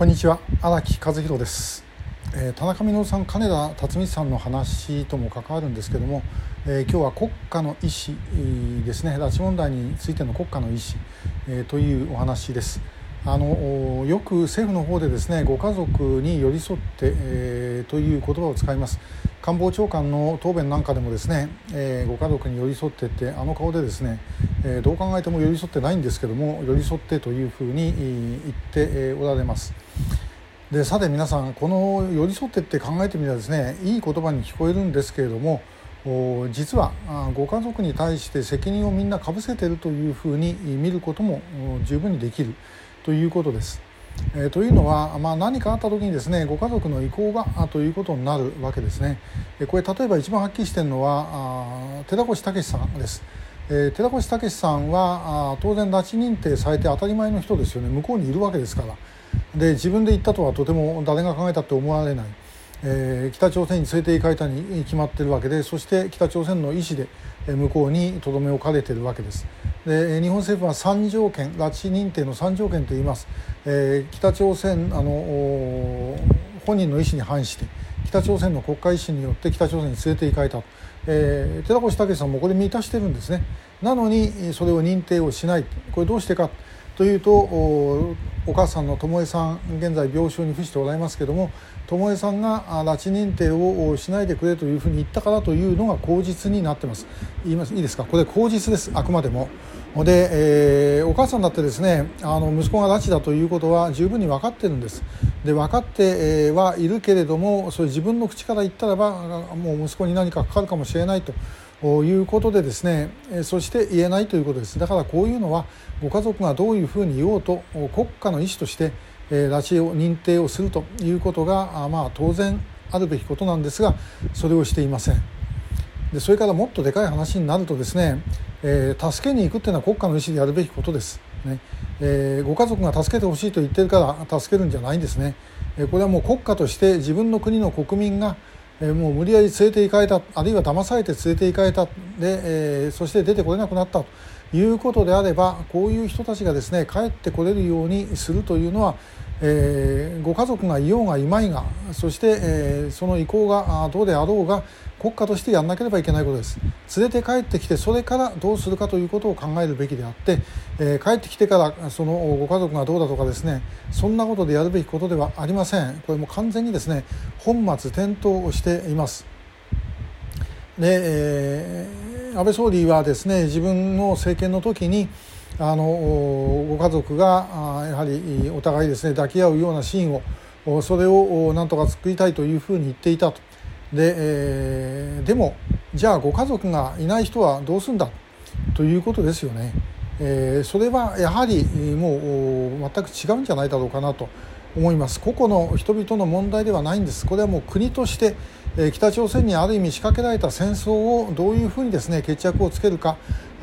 こんにちは。荒木和弘です、えー、田中稔さん金田辰巳さんの話とも関わるんですけども、えー、今日は国家の意思ですね。拉致問題についての国家の意思、えー、というお話です。あのよく政府の方でですねご家族に寄り添って、えー、という言葉を使います。官房長官の答弁なんかでもですね、えー、ご家族に寄り添ってってあの顔でですね、えー、どう考えても寄り添ってないんですけども寄り添ってというふうに言っておられます。でさて皆さんこの寄り添ってって考えてみたらですねいい言葉に聞こえるんですけれども実はご家族に対して責任をみんなかぶせているというふうに見ることも十分にできる。ということです。えー、というのは、まあ、何かあった時にですねご家族の意向がということになるわけですね。えこれ例えば一番はっきりしているのはあ寺越武さんです。えー、寺越武さんはあ当然拉致認定されて当たり前の人ですよね向こうにいるわけですからで自分で行ったとはとても誰が考えたって思われない、えー、北朝鮮に連れて行かれたに決まっているわけでそして北朝鮮の意思で向こうにとどめ置かれているわけです。で日本政府は3条件拉致認定の3条件といいます、えー、北朝鮮あの本人の意思に反して北朝鮮の国家意思によって北朝鮮に連れて行かれた、えー、寺越武さんもこれ満たしてるんですね。なのにそれを認定をしない。これどうしてかというとお母さんの智恵さん現在病床に伏しておられますけども智恵さんが拉致認定をしないでくれというふうに言ったからというのが口実になってます。言いますいいですか？これ口実です。あくまでも。で、えー、お母さんだってですねあの息子が拉致だということは十分に分かってるんです。で分かってはいるけれどもそれ自分の口から言ったらばもう息子に何かかかるかもしれないと。いうことでですねそして言えないということです。だからこういうのはご家族がどういうふうに言おうと国家の意思として拉致を認定をするということがまあ当然あるべきことなんですがそれをしていません。でそれからもっとでかい話になるとですね、えー、助けに行くっていうのは国家の意思でやるべきことです、ね。えー、ご家族が助けてほしいと言っているから助けるんじゃないんですね、えこれはもう国家として自分の国の国民がえもう無理やり連れて行かれたあるいは騙されて連れて行かれた。で、え、そして出てこれなくなったいうことであればこういう人たちがですね帰ってこれるようにするというのは、えー、ご家族がいようがいまいがそして、えー、その意向がどうであろうが国家としてやらなければいけないことです。連れて帰ってきてそれからどうするかということを考えるべきであって、えー、帰ってきてからそのご家族がどうだとかですねそんなことでやるべきことではありません。これも完全にですね本末転倒をしています。で、えー、安倍総理はですね自分の政権の時にあのご家族がやはりお互いですね抱き合うようなシーンをそれをなんとか作りたいというふうに言っていたと。で,、えー、でもじゃあご家族がいない人はどうするんだ？ということですよね。えー、それはやはりもう全く違うんじゃないだろうかなと。思います個々の人々の問題ではないんですこれはもう国として北朝鮮にある意味仕掛けられた戦争をどういうふうにですね決着をつけるか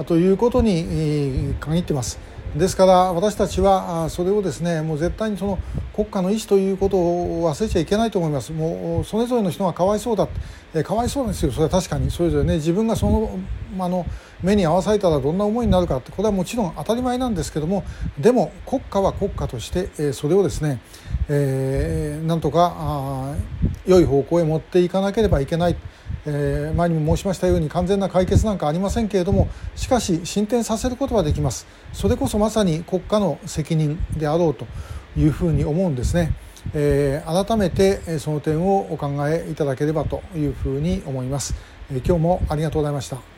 ということに限ってます。ですから私たちはそれをですねもう絶対にその国家の意思ということを忘れちゃいけないと思います。もうそれぞれの人がかわいそうだえかわいそうですよ。それは確かに。それぞれね自分がそのあの目に合わされたらどんな思いになるかってこれはもちろん当たり前なんですけどもでも国家は国家として、えそれをですね、えー、なんとかあ良い方向へ持っていかなければいけない。えー、前にも申しましたように完全な解決なんかありませんけれどもしかし進展させることはできます。それこそまさに国家の責任であろうというふうに思うんですね、えー、改めてその点をお考えいただければというふうに思います、え、今日もありがとうございました。